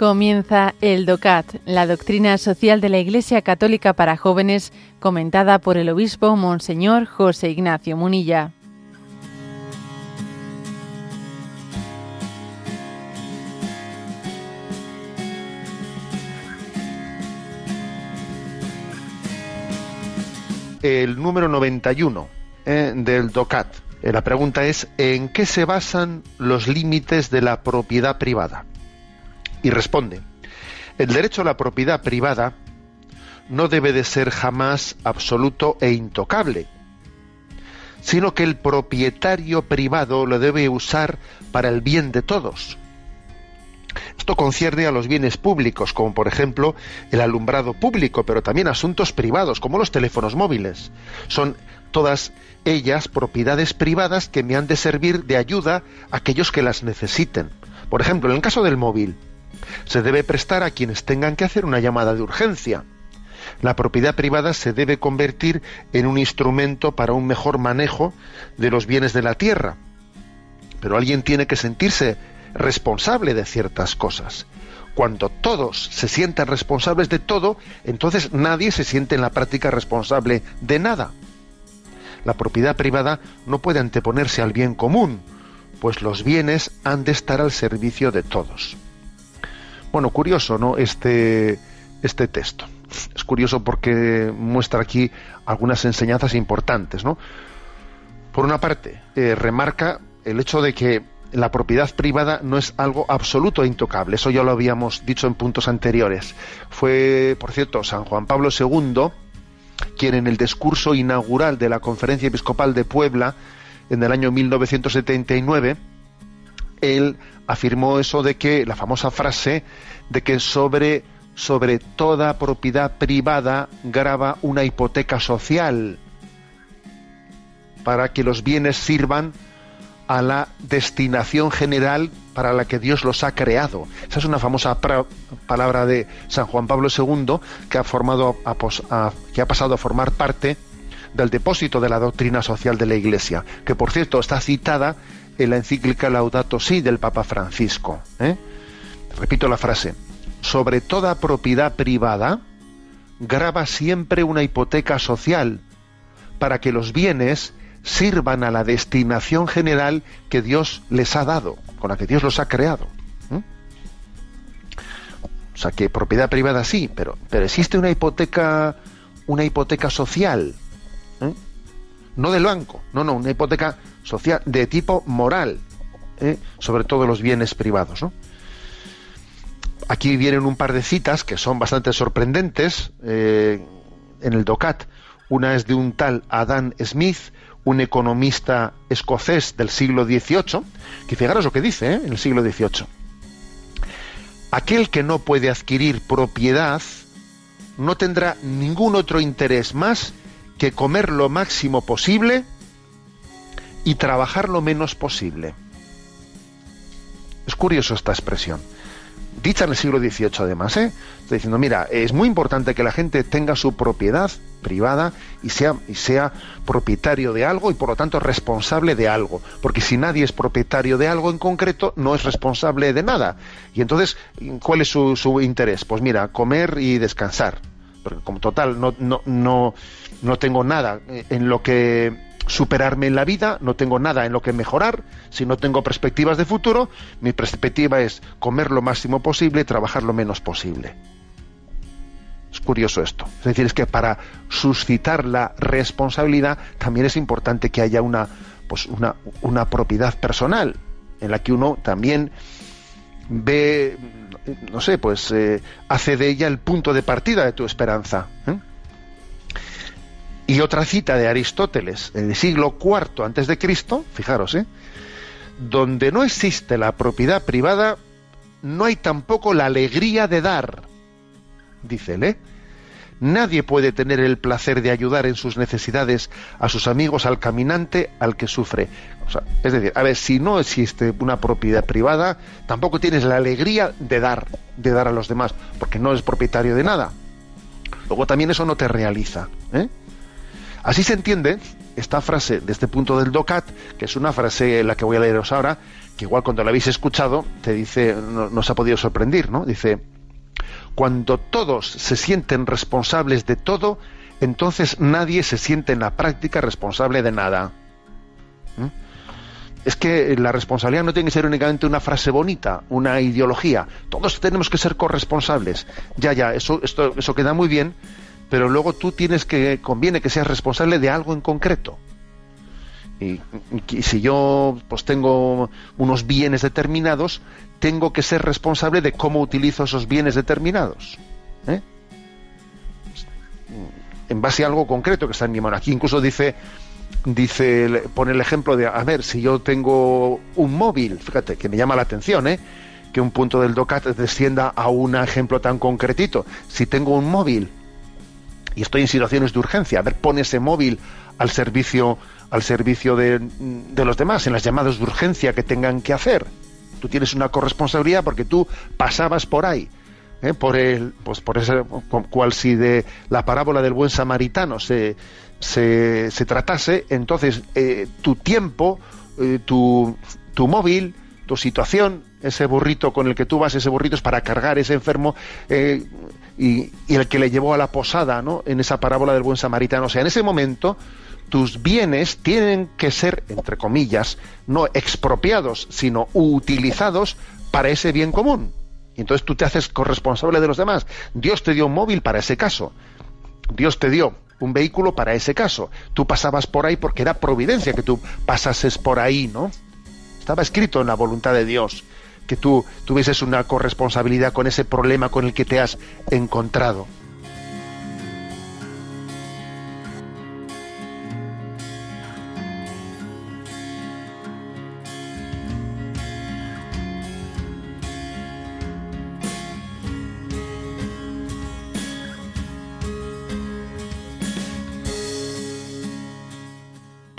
Comienza el DOCAT, la doctrina social de la Iglesia Católica para jóvenes, comentada por el obispo Monseñor José Ignacio Munilla. El número 91 eh, del DOCAT. Eh, la pregunta es, ¿en qué se basan los límites de la propiedad privada? Y responde, el derecho a la propiedad privada no debe de ser jamás absoluto e intocable, sino que el propietario privado lo debe usar para el bien de todos. Esto concierne a los bienes públicos, como por ejemplo el alumbrado público, pero también asuntos privados, como los teléfonos móviles. Son todas ellas propiedades privadas que me han de servir de ayuda a aquellos que las necesiten. Por ejemplo, en el caso del móvil, se debe prestar a quienes tengan que hacer una llamada de urgencia. La propiedad privada se debe convertir en un instrumento para un mejor manejo de los bienes de la tierra. Pero alguien tiene que sentirse responsable de ciertas cosas. Cuando todos se sientan responsables de todo, entonces nadie se siente en la práctica responsable de nada. La propiedad privada no puede anteponerse al bien común, pues los bienes han de estar al servicio de todos. Bueno, curioso, ¿no? Este, este texto. Es curioso porque muestra aquí algunas enseñanzas importantes, ¿no? Por una parte, eh, remarca el hecho de que la propiedad privada no es algo absoluto e intocable. Eso ya lo habíamos dicho en puntos anteriores. Fue, por cierto, San Juan Pablo II quien en el discurso inaugural de la Conferencia Episcopal de Puebla en el año 1979 él afirmó eso de que, la famosa frase, de que sobre, sobre toda propiedad privada graba una hipoteca social para que los bienes sirvan a la destinación general para la que Dios los ha creado. Esa es una famosa palabra de San Juan Pablo II que ha, formado que ha pasado a formar parte del depósito de la doctrina social de la Iglesia, que por cierto está citada en la encíclica Laudato Si del Papa Francisco. ¿eh? Repito la frase. Sobre toda propiedad privada, graba siempre una hipoteca social para que los bienes sirvan a la destinación general que Dios les ha dado, con la que Dios los ha creado. ¿eh? O sea que propiedad privada sí, pero, pero existe una hipoteca, una hipoteca social, ¿eh? No del banco, no, no, una hipoteca social de tipo moral, ¿eh? sobre todo los bienes privados. Aquí vienen un par de citas que son bastante sorprendentes eh, en el DOCAT. Una es de un tal Adam Smith, un economista escocés del siglo XVIII, que fijaros lo que dice ¿eh? en el siglo XVIII. Aquel que no puede adquirir propiedad no tendrá ningún otro interés más que comer lo máximo posible y trabajar lo menos posible. Es curioso esta expresión. Dicha en el siglo XVIII además, ¿eh? Está diciendo, mira, es muy importante que la gente tenga su propiedad privada y sea, y sea propietario de algo y por lo tanto responsable de algo. Porque si nadie es propietario de algo en concreto, no es responsable de nada. Y entonces, ¿cuál es su, su interés? Pues mira, comer y descansar. Porque como total, no, no, no, no tengo nada en lo que superarme en la vida, no tengo nada en lo que mejorar, si no tengo perspectivas de futuro, mi perspectiva es comer lo máximo posible, trabajar lo menos posible. Es curioso esto. Es decir, es que para suscitar la responsabilidad también es importante que haya una, pues una, una propiedad personal en la que uno también ve, no sé, pues eh, hace de ella el punto de partida de tu esperanza. ¿eh? Y otra cita de Aristóteles, en el siglo IV antes de Cristo, fijaros, ¿eh? donde no existe la propiedad privada, no hay tampoco la alegría de dar, dice ¿eh? Nadie puede tener el placer de ayudar en sus necesidades a sus amigos, al caminante, al que sufre. Es decir, a ver, si no existe una propiedad privada, tampoco tienes la alegría de dar, de dar a los demás, porque no eres propietario de nada. Luego también eso no te realiza. ¿eh? Así se entiende esta frase de este punto del DOCAT, que es una frase la que voy a leeros ahora, que igual cuando la habéis escuchado te dice, no, nos ha podido sorprender, ¿no? Dice, cuando todos se sienten responsables de todo, entonces nadie se siente en la práctica responsable de nada. ¿Mm? Es que la responsabilidad no tiene que ser únicamente una frase bonita, una ideología. Todos tenemos que ser corresponsables. Ya, ya, eso, esto, eso queda muy bien, pero luego tú tienes que, conviene que seas responsable de algo en concreto. Y, si yo pues tengo unos bienes determinados, tengo que ser responsable de cómo utilizo esos bienes determinados. ¿eh? En base a algo concreto que está en mi mano. Aquí incluso dice, dice, pone el ejemplo de, a ver, si yo tengo un móvil, fíjate, que me llama la atención, ¿eh? que un punto del DOCAT descienda a un ejemplo tan concretito. Si tengo un móvil y estoy en situaciones de urgencia, a ver, pone ese móvil al servicio, al servicio de, los demás, en las llamadas de urgencia que tengan que hacer. Tú tienes una corresponsabilidad porque tú pasabas por ahí. ¿Eh? por el pues por ese cual si de la parábola del buen samaritano se, se, tratase entonces eh, tu tiempo eh, tu, tu móvil tu situación ese burrito con el que tú vas, ese burrito es para cargar ese enfermo eh, y, el que le llevó a la posada, ¿no? En esa parábola del buen samaritano. O sea, en ese momento tus bienes tienen que ser, entre comillas, no expropiados, sino utilizados para ese bien común. Entonces tú te haces corresponsable de los demás. Dios te dio un móvil para ese caso. Dios te dio un vehículo para ese caso. Tú pasabas por ahí porque era providencia que tú pasases por ahí, ¿no? Estaba escrito en la voluntad de Dios que tú tuvieses una corresponsabilidad con ese problema con el que te has encontrado.